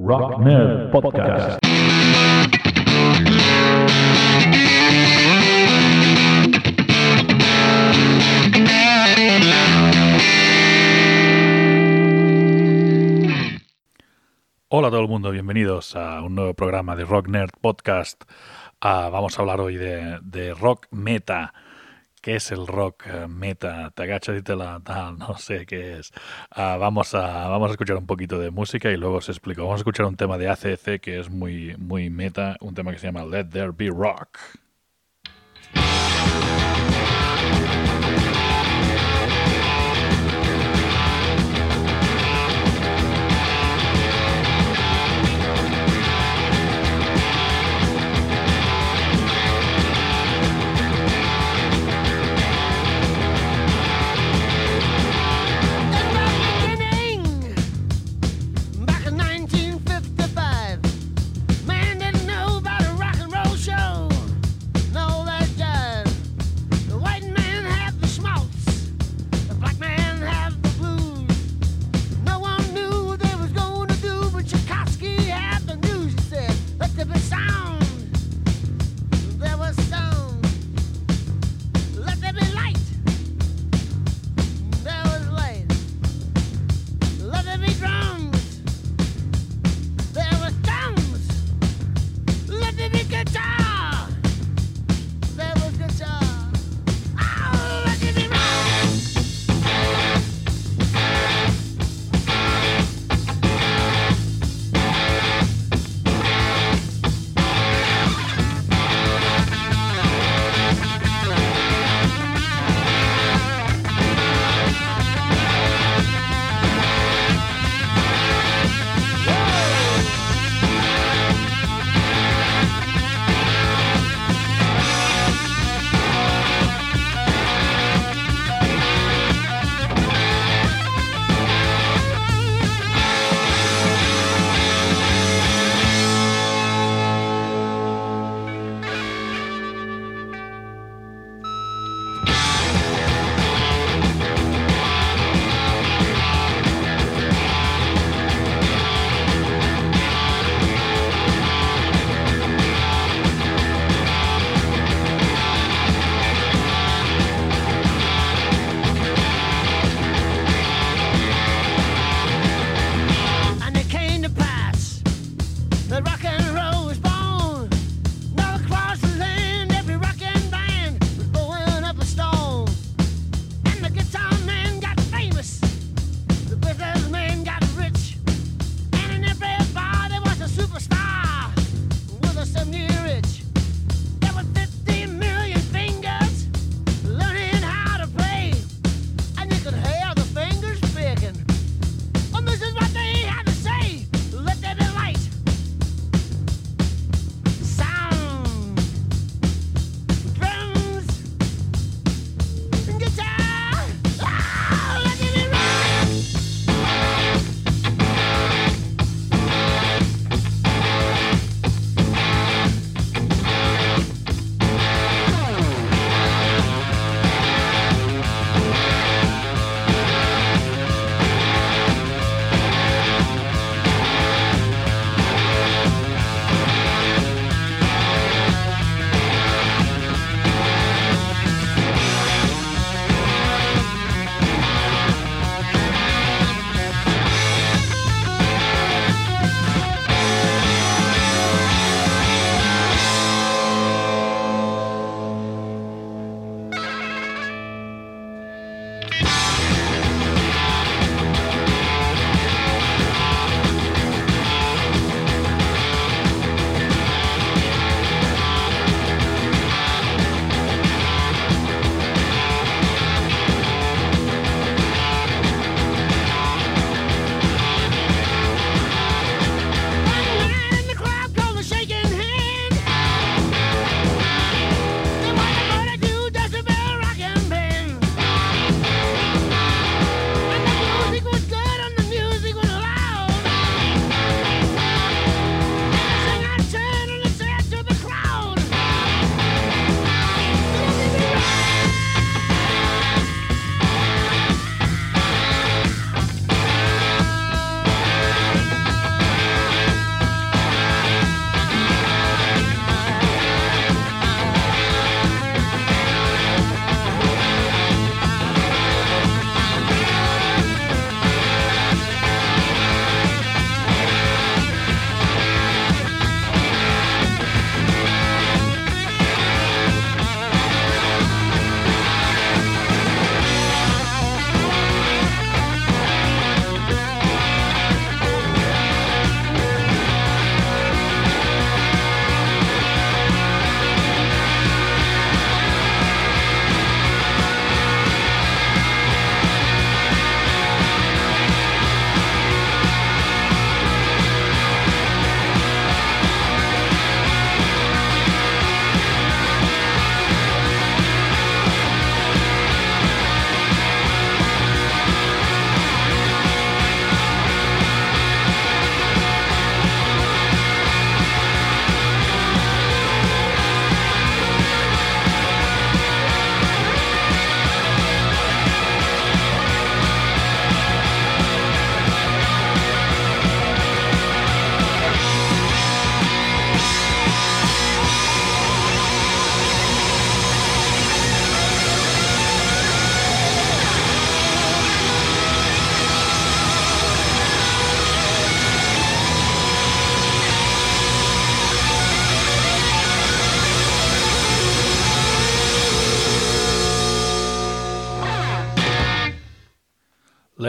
Rock Nerd Podcast. Hola a todo el mundo, bienvenidos a un nuevo programa de Rock Nerd Podcast. Ah, vamos a hablar hoy de, de rock meta. ¿Qué es el rock eh, meta? Te agachas y te la tal, no sé qué es. Ah, vamos, a, vamos a escuchar un poquito de música y luego os explico. Vamos a escuchar un tema de ACC que es muy, muy meta, un tema que se llama Let There Be Rock.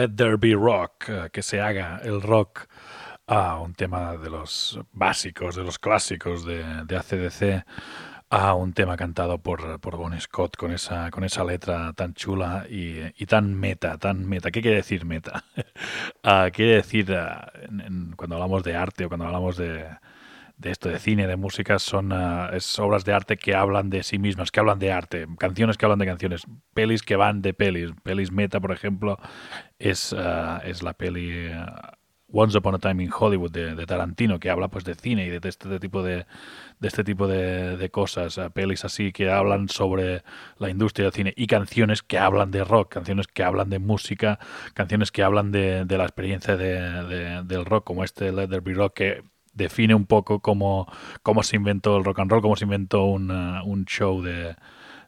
Let There Be Rock, eh, que se haga el rock, a un tema de los básicos, de los clásicos de, de ACDC, a un tema cantado por, por Bon Scott con esa, con esa letra tan chula y, y tan meta, tan meta. ¿Qué quiere decir meta? Ah, quiere decir, en- cuando hablamos de arte o cuando hablamos de, de esto, de cine, de música, son ah, es obras de arte que hablan de sí mismas, que hablan de arte, canciones que hablan de canciones, pelis que van de pelis. Pelis meta, por ejemplo, es, ah, es la peli ah, Once Upon a Time in Hollywood de, de Tarantino, que habla pues de cine y de este tipo de, de este tipo de, de cosas, pelis así que hablan sobre la industria del cine y canciones que hablan de rock, canciones que hablan de música, canciones que hablan de, la experiencia de- de- del rock, como este Let There Be Rock, que define un poco cómo, cómo se inventó el rock and roll, cómo se inventó un, un show de,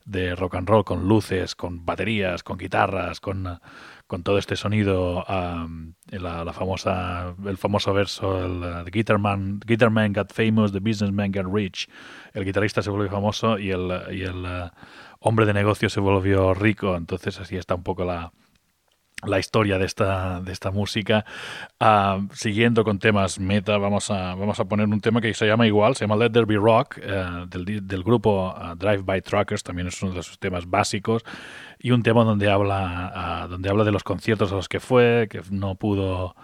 de rock and roll con luces, con baterías, con guitarras, con, ah, con todo este sonido, um, la, la famosa, el famoso verso, el uh, the guitar man, guitar man got famous, the businessman got rich. El guitarrista se volvió famoso y el, y el uh, hombre de negocio se volvió rico. Entonces así está un poco la, la historia de esta, de esta música. Ah, siguiendo con temas meta, vamos a, vamos a poner un tema que se llama igual, se llama Let There Be Rock, eh, del, del grupo ah, Drive By Truckers, también es uno de sus temas básicos, y un tema donde habla, ah, donde habla de los conciertos a los que fue, que no pudo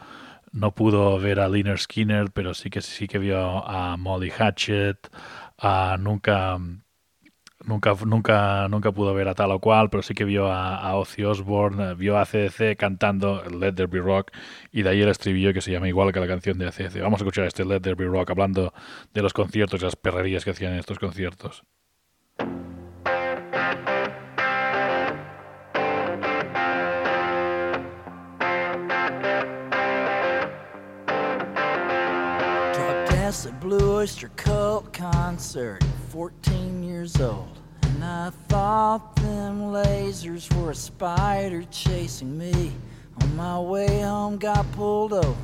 no pudo ver a Liner Skinner, pero sí que sí que vio a Molly Hatchet, a nunca nunca, nunca, nunca pudo ver a tal o cual, pero sí que vio a, Ozzy Osbourne, eh, vio a ACDC cantando Let There Be Rock y de ahí el estribillo que se llama igual que la canción de ACDC. Vamos a escuchar este Let There Be Rock hablando de los conciertos y las perrerías que hacían en estos conciertos. Blue Oyster Cult concert, 14 years old. And I thought them lasers were a spider chasing me. On my way home, got pulled over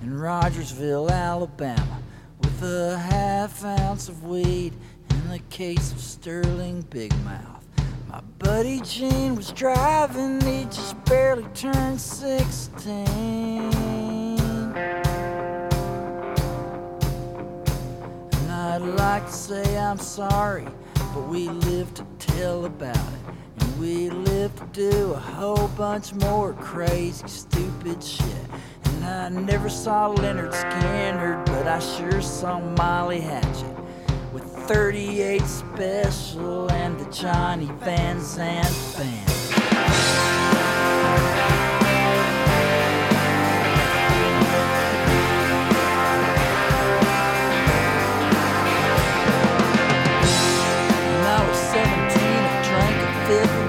in Rogersville, Alabama, with a half ounce of weed and a case of Sterling Big Mouth. My buddy Gene was driving, he just barely turned 16. And I'd like to say I'm sorry, but we live to tell about it. And we live to do a whole bunch more crazy, stupid shit. And I never saw Leonard Skinner, but I sure saw Molly Hatchet. With 38 special and the Johnny Van Zandt band.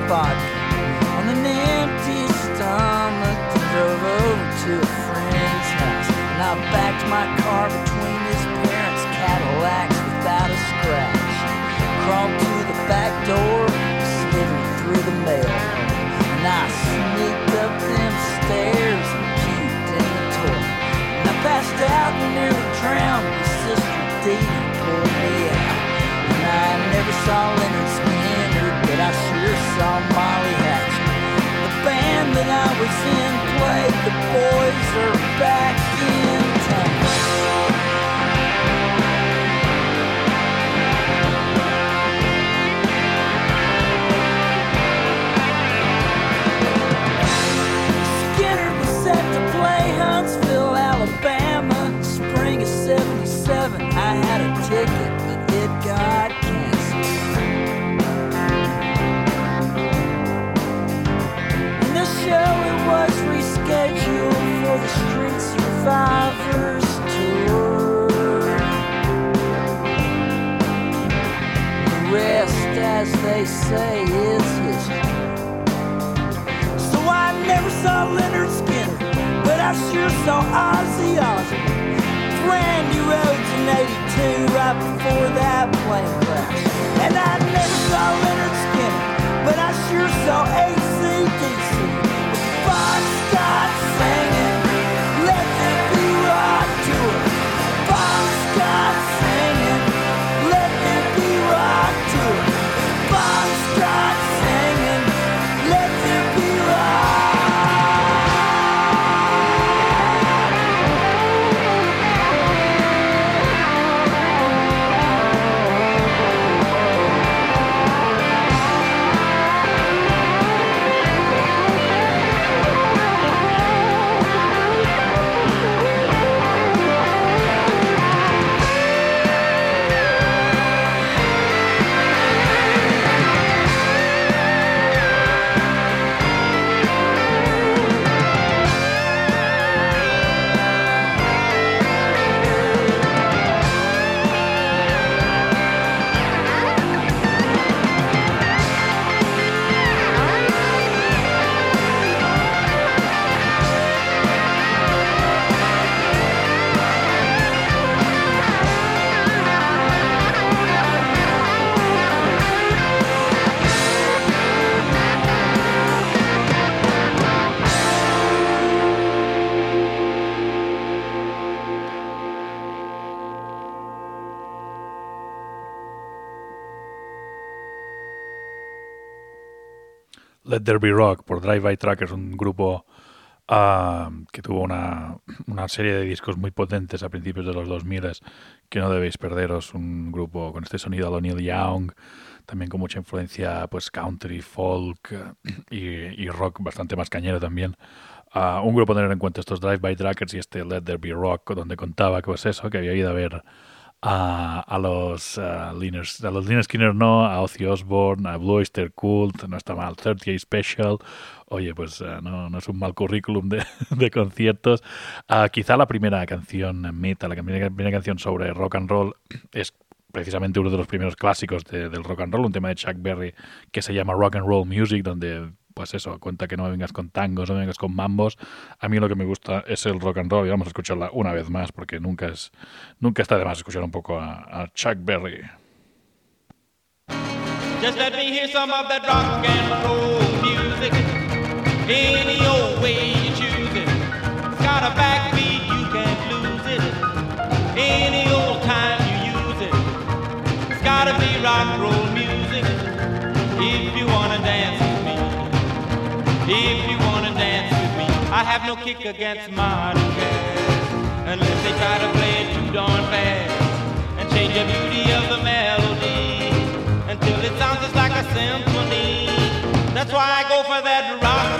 Fifth on an empty stomach drove over to a friend's house. And I was in played The Boys Are Back Survivors Tour. The rest, as they say, is history. So I never saw Leonard Skinner, but I sure saw Ozzy Osbourne. Randy Rhodes in 82, right before that plane crash. And I never saw Leonard Skinner, but I sure saw ACDC. Be Rock por Drive By Truckers, un grupo ah, que tuvo una, serie de discos muy potentes a principios de los 2000 que no debéis perderos. Un grupo con este sonido lo Neil Young, también con mucha influencia pues country, folk y, y rock bastante más cañero también. Ah, un grupo a tener en cuenta estos Drive By Truckers y este Let There Be Rock, donde contaba que pues eso, que había ido a ver a, a los uh, Liners, a los Liner Skinner no, a Ozzy Osbourne, a Blue Oyster Cult, no está mal, 38 Special, oye, pues uh, no, no, es un mal currículum de, de conciertos. Uh, quizá la primera canción meta, la primera, primera, canción sobre rock and roll es precisamente uno de los primeros clásicos de, del rock and roll, un tema de Chuck Berry que se llama Rock and Roll Music, donde pues eso, cuenta que no vengas con tangos, no vengas con mambos. A mí lo que me gusta es el rock and roll y vamos a escucharla una vez más porque nunca es nunca está de más escuchar un poco a, a Chuck Berry. Just let me hear some of that rock and roll music. Any old way you choose it. It's got a backbeat, you can't lose it. Any old time you use it. It's gotta be rock and roll have no kick against modern jazz. Unless they try to play it too darn fast. And change the beauty of the melody until it sounds just like a symphony. That's why I go for that rock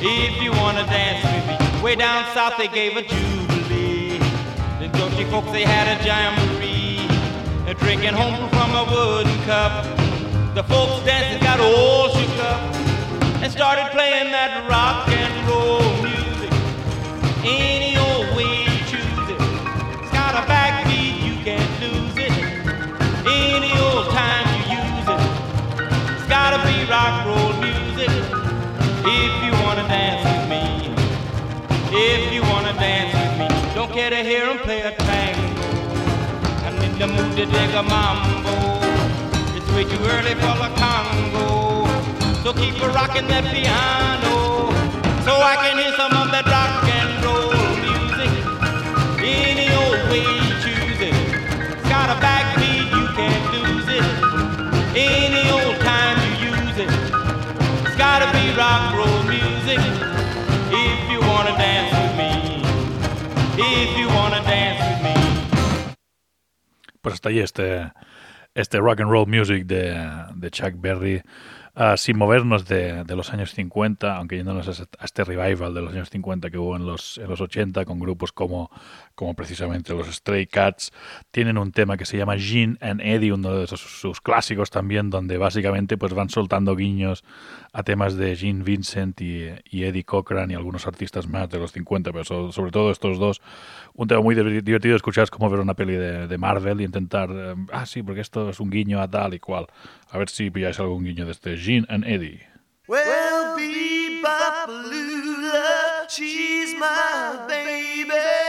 If you wanna dance with me. Way down south they gave a jubilee. The country folks they had a jamboree, drinking home from a wooden cup. The folks dancing got all shook up and started playing that rock and roll music. Any old way you choose it, it's got a backbeat you can't lose it. Any old time you use it, it's gotta be rock roll music. If dance with me, if you wanna dance with me. Don't care to hear him play a tango. I'm in the mood to dig a mambo. It's way too early for the Congo. So keep a rocking that piano. So I can hear some of that rock and roll music. Any old way you choose it. It's got a backbeat, you can't lose it. Any old time you use it. It's gotta be rock roll Pues hasta ahí este, este rock and roll music de, de Chuck Berry. Uh, sin movernos de, de, los años 50, aunque yéndonos a este revival de los años 50 que hubo en los, en los 80 con grupos como, como precisamente los Stray Cats, tienen un tema que se llama Gene and Eddie, uno de sus, clásicos también, donde básicamente pues van soltando guiños a temas de Gene Vincent y, Eddie Cochran y algunos artistas más de los 50, pero so, sobre todo estos dos. Un tema muy divertido escuchar es como ver una peli de, Marvel y intentar, eh, ah sí, porque esto es un guiño a tal y cual. A ver si pilláis algún guiño de este Gene and Eddie. Well, Bebopalula, she's my baby.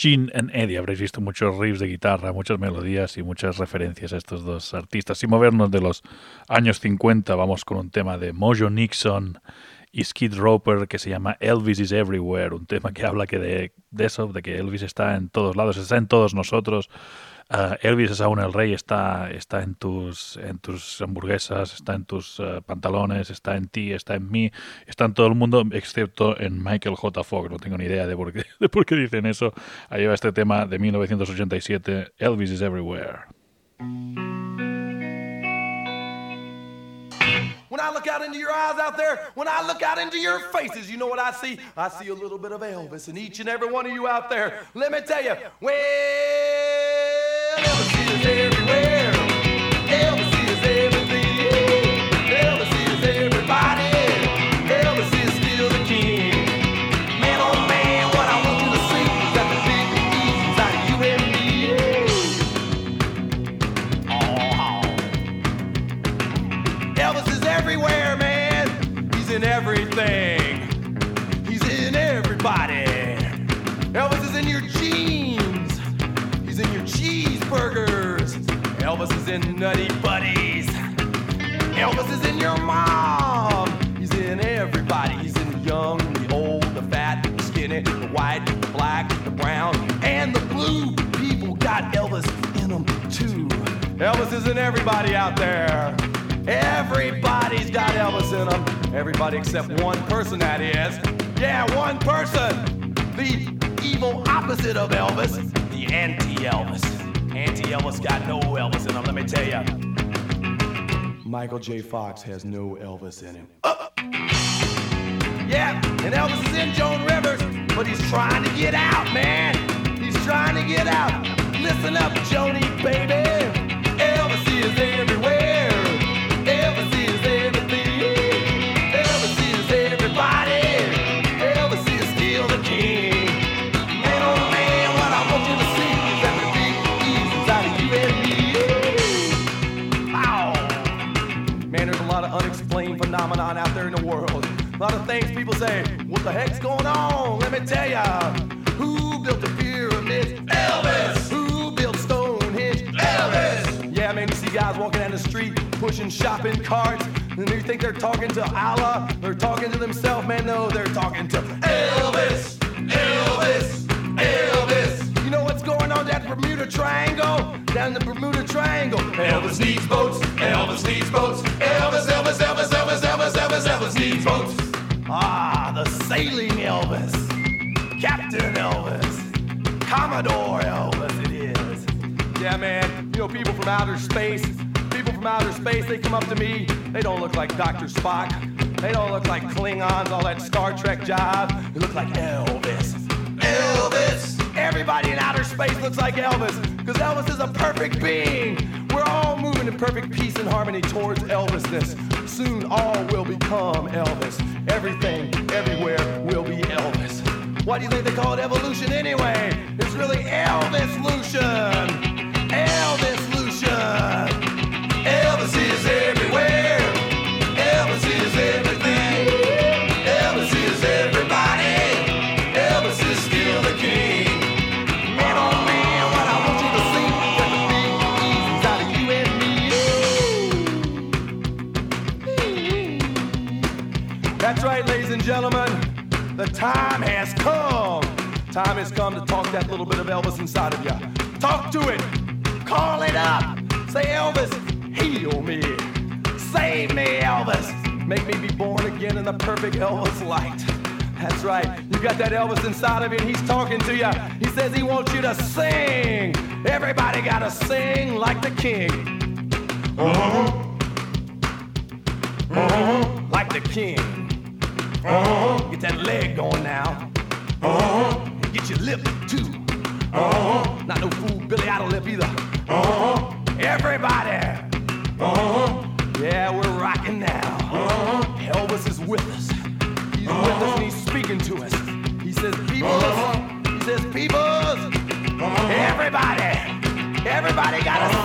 Gene and Eddie. Habréis visto muchos riffs de guitarra, muchas melodías y muchas referencias a estos dos artistas. Sin movernos de los años 50, vamos con un tema de Mojo Nixon y Skid Roper que se llama Elvis is Everywhere, un tema que habla que de, de eso, de que Elvis está en todos lados, está en todos nosotros. Uh, Elvis es aún el rey, está, está en, tus, en tus hamburguesas, está en tus uh, pantalones, está en ti, está en mí, está en todo el mundo, excepto en Michael J. Fogg. No tengo ni idea de por qué, de por qué dicen eso. Ahí va este tema de 1987, Elvis is Everywhere. When I look out into your eyes out there, when I look out into your faces, you know what I see? I see a little bit of Elvis in each and every one of you out there. Let me tell you, well, Elvis is everywhere. Elvis is in Nutty Buddies. Elvis is in your mom. He's in everybody. He's in the young, the old, the fat, the skinny, the white, the black, the brown, and the blue. People got Elvis in them too. Elvis is in everybody out there. Everybody's got Elvis in them. Everybody except one person, that is. Yeah, one person. The evil opposite of Elvis. The anti-Elvis. Anti-Elvis got no Elvis in him, let me tell ya. Michael J. Fox has no Elvis in him. Uh, yeah, and Elvis is in Joan Rivers, but he's trying to get out, man. He's trying to get out. Listen up, Joni, baby. Elvis is everywhere. Phenomenon out there in the world. A lot of things people say, what the heck's going on? Let me tell ya. Who built the pyramids? Elvis. Who built Stonehenge? Elvis. Yeah, man, you see guys walking down the street pushing shopping carts, and you think they're talking to Allah? They're talking to themselves, man. No, they're talking to. Elvis. Elvis. Bermuda Triangle? Down the Bermuda Triangle. Elvis needs boats. Elvis needs boats. Elvis, Elvis, Elvis, Elvis, Elvis, Elvis, Elvis needs boats. Ah, the sailing Elvis. Captain Elvis. Commodore Elvis, it is. Yeah, man. You know, people from outer space, people from outer space, they come up to me. They don't look like Dr. Spock. They don't look like Klingons, all that Star Trek jive. They look like Elvis. Elvis! Everybody in outer space looks like Elvis, because Elvis is a perfect being. We're all moving in perfect peace and harmony towards Elvisness. Soon all will become Elvis. Everything, everywhere will be Elvis. Why do you think they call it evolution anyway? Bit of Elvis inside of you. Talk to it. Call it up. Say, Elvis, heal me. Save me, Elvis. Make me be born again in the perfect Elvis light. That's right. You got that Elvis inside of you, and he's talking to you. He says he wants you to sing. Everybody got to sing like the king. Uh-huh. Uh-huh. Like the king. Uh-huh. Get that leg going now. Uh-huh. And get your lip too. Uh-huh. Not no fool Billy Idol lip either. Uh-huh. Everybody. Uh-huh. Yeah, we're rocking now. Uh-huh. Elvis is with us. He's with us and he's speaking to us. He says, peoples. He says, peoples. Everybody. Everybody gotta sing.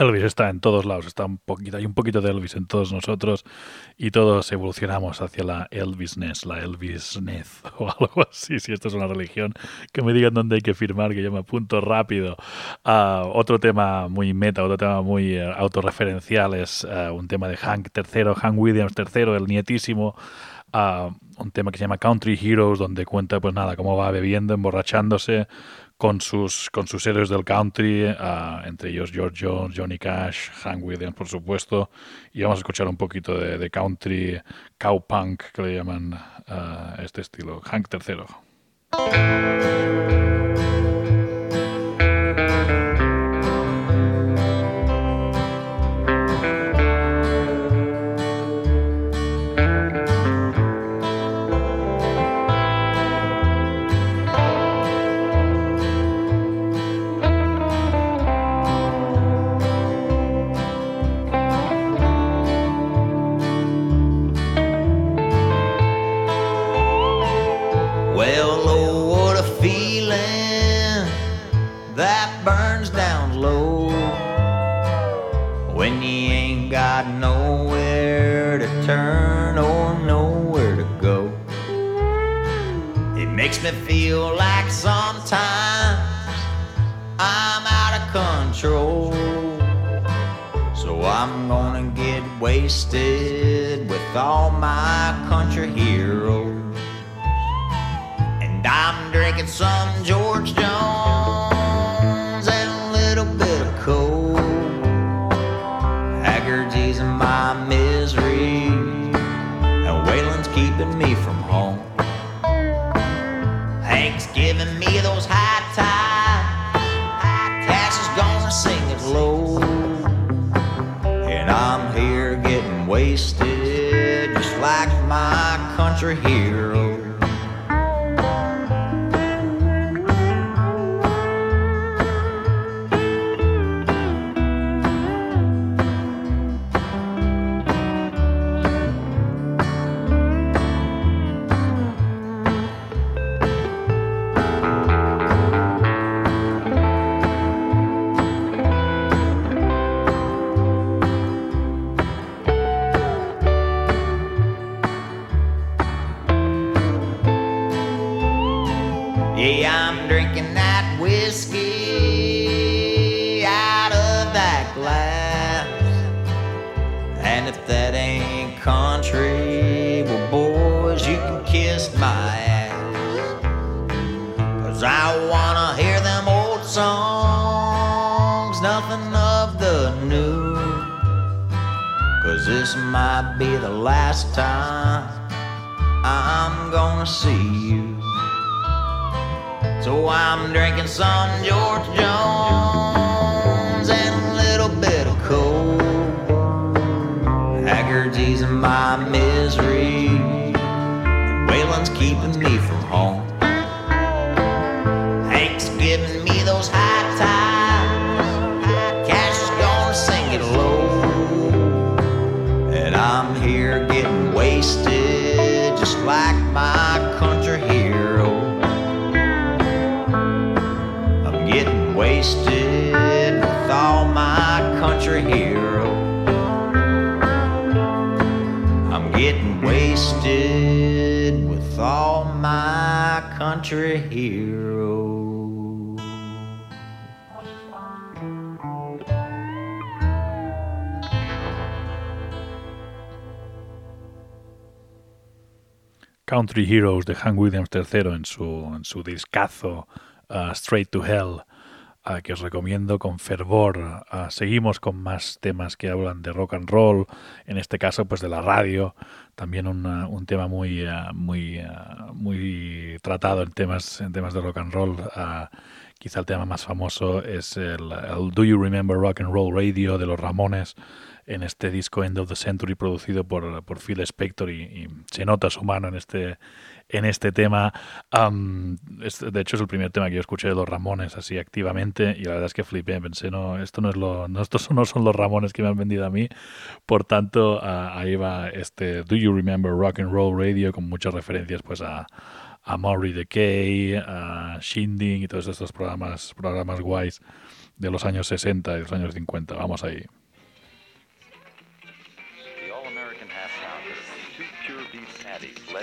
Elvis está en todos lados, está un poquito, hay un poquito de Elvis en todos nosotros y todos evolucionamos hacia la Elvisness, la Elvisness o algo así. Si esto es una religión, que me digan dónde hay que firmar, que yo me apunto rápido. Ah, otro tema muy meta, otro tema muy eh, autorreferencial es eh, un tema de Hank III, Hank Williams III, el nietísimo. ah, un tema que se llama Country Heroes, donde cuenta, pues nada, cómo va bebiendo, emborrachándose con sus, con sus héroes del country, ah, entre ellos George Jones, Johnny Cash, Hank Williams, por supuesto. Y vamos a escuchar un poquito de, de country, cowpunk, que le llaman ah, este estilo. Hank III. Feel like sometimes I'm out of control. So I'm gonna get wasted with all my country heroes. And I'm drinking some George Jones wasted, just like my country hero. Country Heroes de Hank Williams III en su, en su discazo uh, Straight to Hell, uh, que os recomiendo con fervor. Uh, seguimos con más temas que hablan de rock and roll, en este caso pues de la radio, también una- un tema muy, uh, muy, uh, muy tratado en temas, en temas de rock and roll. Uh, quizá el tema más famoso es el Do You Remember Rock and Roll Radio de los Ramones en este disco End of the Century producido por, por Phil Spector y, y se nota su mano en este, en este tema. Am, es- de hecho, es el primer tema que yo escuché de los Ramones así activamente y la verdad es que flipé. Pensé, no, esto no es lo, no, estos no son los Ramones que me han vendido a mí. Por tanto, ah, ahí va este Do You Remember Rock and Roll Radio con muchas referencias pues a, a Maury Decay, a Shindig y todos estos programas, programas guays de los años 60 y los años 50. Vamos ahí.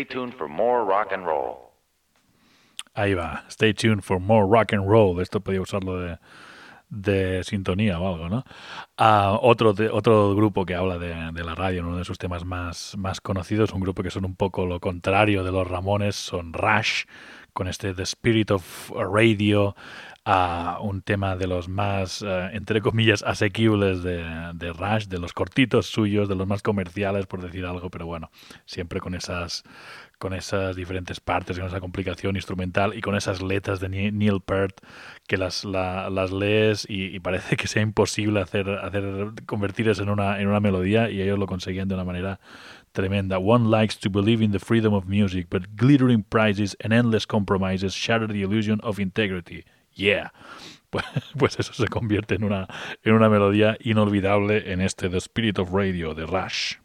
Stay tuned for more rock and roll. Ahí va. Stay tuned for more rock and roll. Esto podía usarlo de, de sintonía o algo, ¿no? Ah, otro, de- otro grupo que habla de, de la radio, uno de sus temas más, más conocidos, un grupo que son un poco lo contrario de los Ramones, son Rush, con este The Spirit of Radio, ah, un tema de los más, eh, entre comillas, asequibles de, de Rush, de los cortitos suyos, de los más comerciales, por decir algo, pero bueno, siempre con esas con esas diferentes partes, con esa complicación instrumental y con esas letras de Neil Peart que las, la- las lees y, parece que sea imposible hacer, hacer en una, en una melodía y ellos lo conseguían de una manera tremenda. One likes to believe in the freedom of music, but glittering prizes and endless compromises shatter the illusion of integrity. Yeah. Pues, pues eso se convierte en una, en una melodía inolvidable en este The Spirit of Radio de Rush.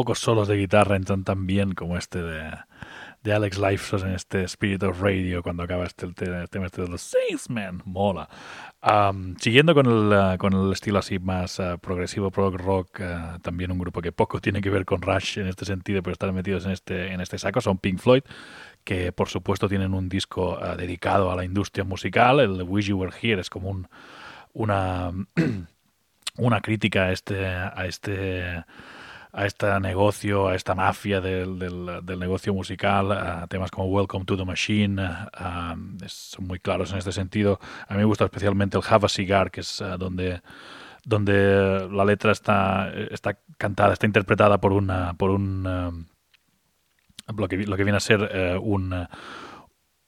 Pocos solos de guitarra entran tan bien como este de, de Alex Lifeson en este Spirit of Radio cuando acaba este el te- tema este de los Salesmen. Mola. Am, siguiendo con el, eh, con el estilo así más eh, progresivo, prog rock, eh, también un grupo que poco tiene que ver con Rush en este sentido, pero están metidos en este, en este saco, son Pink Floyd, que por supuesto tienen un disco dedicado a la industria musical. El Wish You Were Here es como un, una, una crítica a este, a este a este negocio, a esta mafia del, del- negocio musical, a temas como Welcome to the Machine, son muy claros en este sentido. A mí me gusta especialmente el Have a Cigar, que es ah, donde donde la letra está, está cantada, está interpretada por una por un ah, lo que, lo que viene a ser eh, un, eh,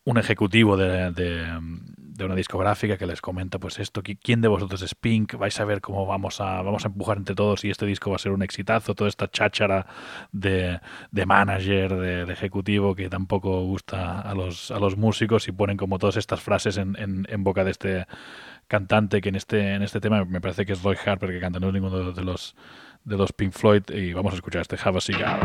un ejecutivo de, de una discográfica que les comenta pues esto, qui- quién de vosotros es Pink, vais a ver cómo vamos a, vamos a empujar entre todos y este disco va a ser un exitazo, toda esta cháchara de, de manager, de, de ejecutivo que tampoco gusta a los, a los músicos y ponen como todas estas frases en, en, en boca de este cantante que en este, en este tema me parece que es Roy Harper que canta, no es ninguno de los, de los Pink Floyd y vamos a escuchar este Have a Cigar.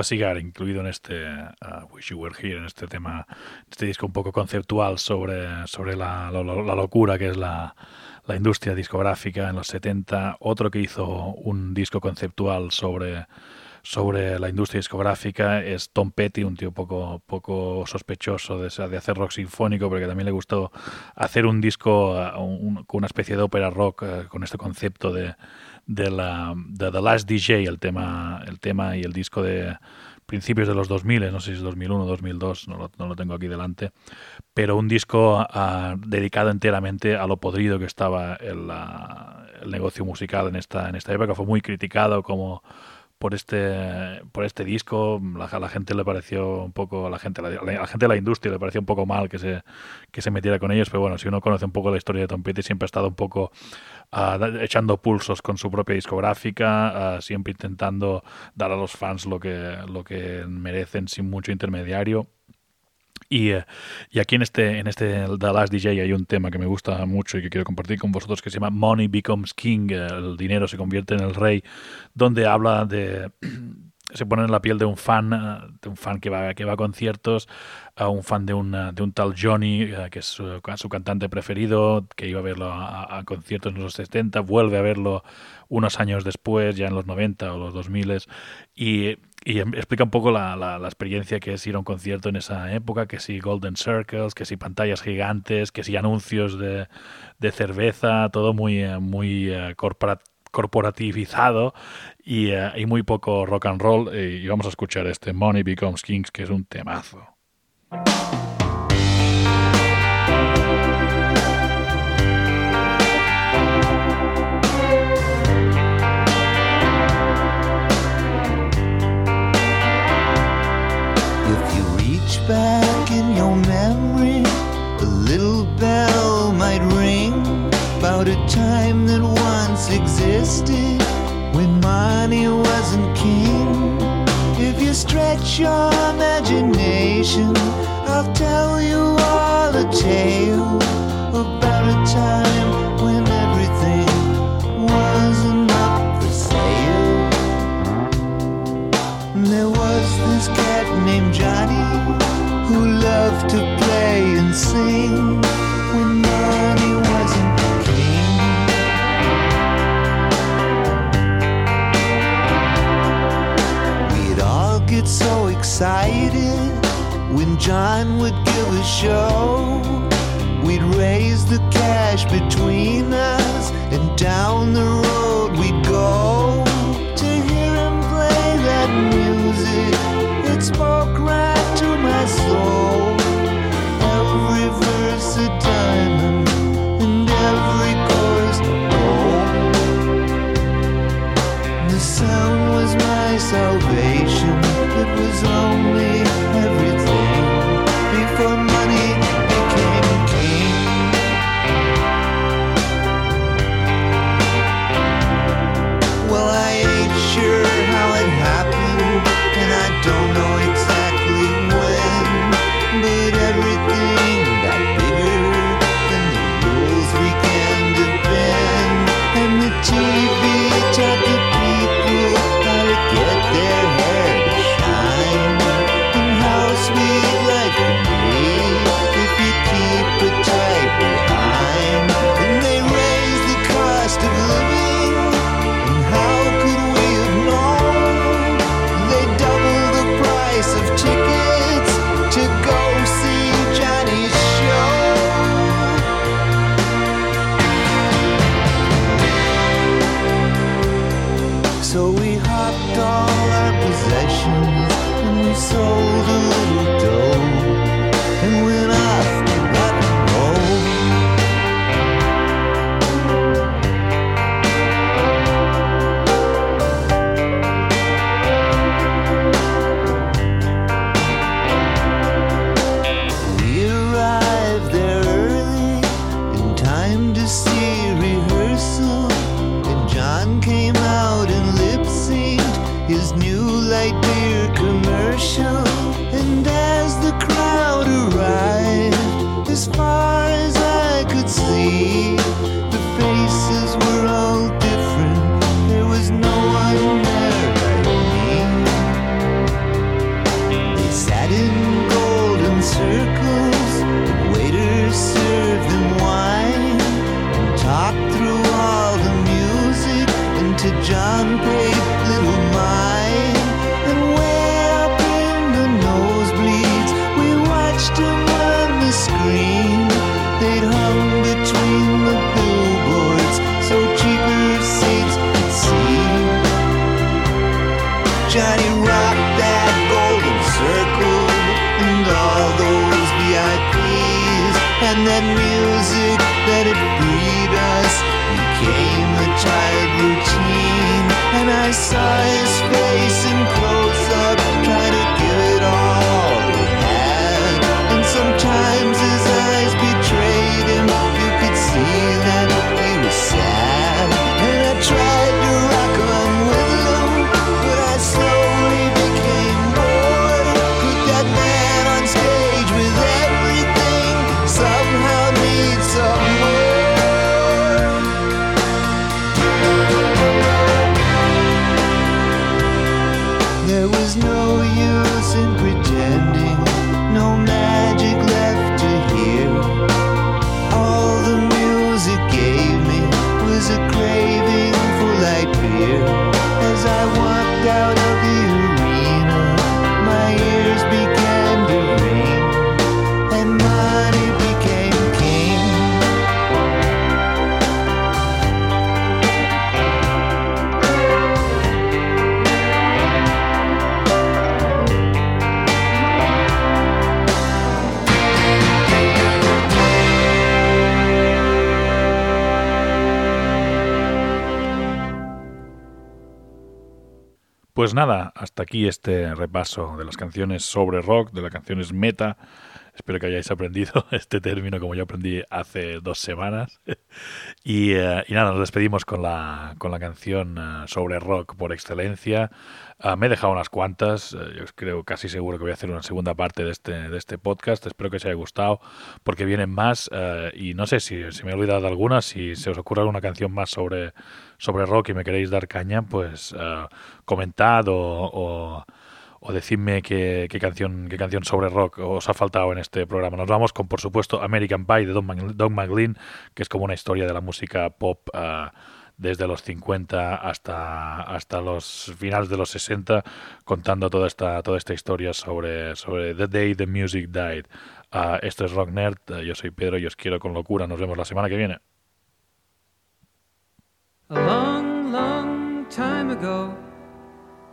Have a Cigar, incluido en este uh, Wish You Were Here, en este tema, este disco un poco conceptual sobre, sobre la, la, la locura que es la, la, industria discográfica en los 70. Otro que hizo un disco conceptual sobre sobre la industria discográfica es Tom Petty, un tío poco, poco sospechoso de, hacer rock sinfónico, porque también le gustó hacer un disco un, con una especie de ópera rock uh, con este concepto de, de, la, de The Last DJ, el tema, el tema y el disco de principios de los 2000, no sé si es 2001 o 2002, no lo, no lo, tengo aquí delante, pero un disco uh, dedicado enteramente a lo podrido que estaba el, uh, negocio musical en esta, en esta época. Fue muy criticado como por este por este disco la, la, gente le pareció un poco la gente la, la, gente de la industria le pareció un poco mal que se que se metiera con ellos pero bueno si uno conoce un poco la historia de Tom Petty siempre ha estado un poco uh, echando pulsos con su propia discográfica uh, siempre intentando dar a los fans lo que lo que merecen sin mucho intermediario y, eh, y, aquí en este, en este The Last DJ hay un tema que me gusta mucho y que quiero compartir con vosotros que se llama Money Becomes King, el dinero se convierte en el rey, donde habla de... se pone en la piel de un fan, de un fan que va, que va a conciertos, a un fan de un, de un tal Johnny, eh, que es su, su, cantante preferido, que iba a verlo a, a, conciertos en los 70, vuelve a verlo unos años después, ya en los 90 o los 2000, y y explica un poco la, la, la, experiencia que es ir a un concierto en esa época, que si Golden Circles, que si pantallas gigantes, que si anuncios de, de cerveza, todo muy, muy uh, corporat corporativizado y, uh, y, muy poco rock and roll. Y vamos a escuchar este Money Becomes Kings, que es un temazo. About a time that once existed when money wasn't king. If you stretch your imagination, I'll tell you all a tale about a time when everything wasn't up for sale. And there was this cat named Johnny who loved to play and sing excited when John would give a show. We'd raise the cash between us, Pues nada, hasta aquí este repaso de las canciones sobre rock, de las canciones meta. Espero que hayáis aprendido este término como yo aprendí hace dos semanas. Y, eh, y nada, nos despedimos con la, con la canción eh, sobre rock por excelencia. Ah, me he dejado unas cuantas, yo creo casi seguro que voy a hacer una segunda parte de este, de este podcast. Espero que os haya gustado porque vienen más y no sé si, si me he olvidado de alguna, si se os ocurre alguna canción más sobre, sobre rock y me queréis dar caña, pues comentad o, o, o decidme qué, qué canción, qué canción sobre rock os ha faltado en este programa. Nos vamos con, por supuesto, American Pie de Don, McLean, que es como una historia de la música pop eh, desde los 50 hasta, hasta los finales de los 60, contando toda esta, toda esta historia sobre, sobre The Day the Music Died. Ah, esto es Rock Nerd, eh, yo soy Pedro y os quiero con locura. Nos vemos la semana que viene. A long, long time ago,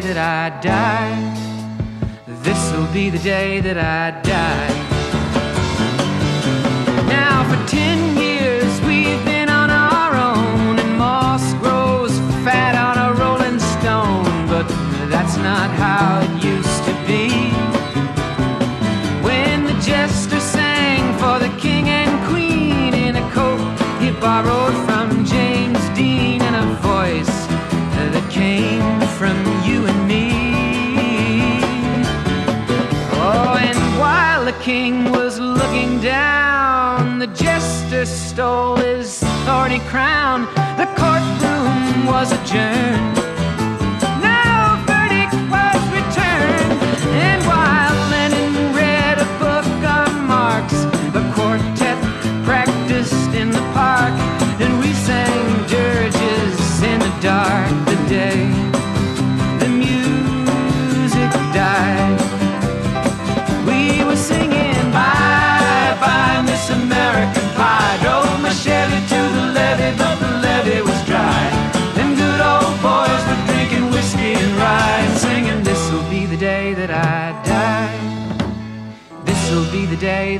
day that I die. This'll be the day that I die. Now for ten years. vision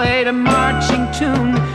played a marching tune.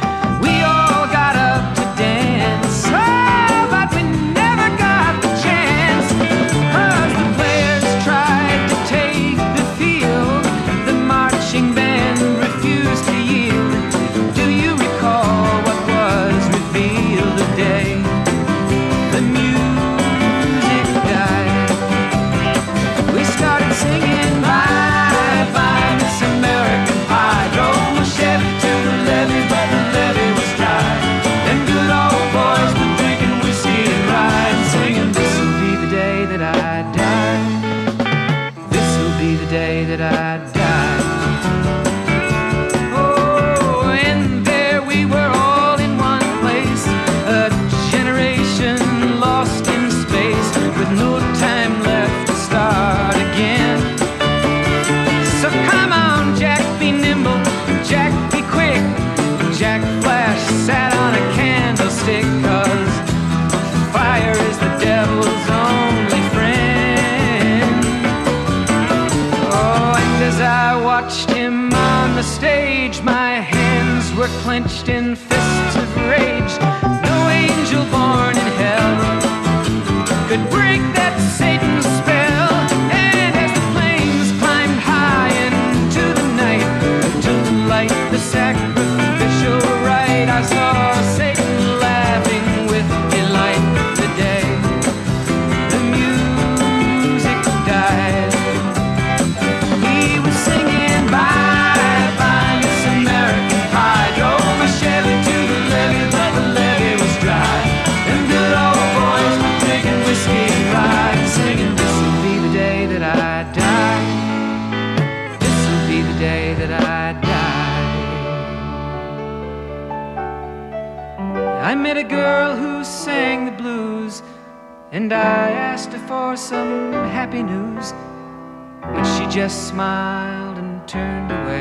just smiled and turned away.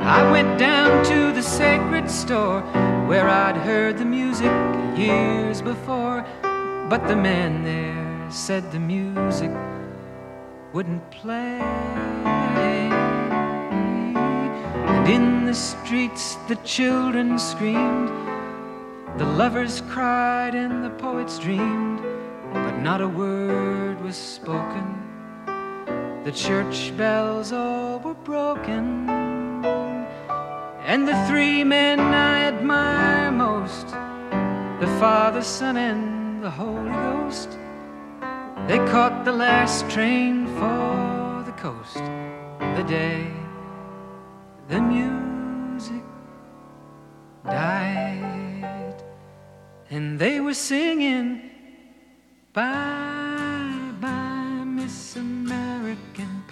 I went down to the sacred store where I'd heard the music years before, but the man there said the music wouldn't play. And in the streets the children screamed, the lovers cried, and the poets dreamed, but not a word was spoken the church bells all were broken, and the three men I admire most the Father, Son, and the Holy Ghost. They caught the last train for the coast. The day the music died, and they were singing bye bye.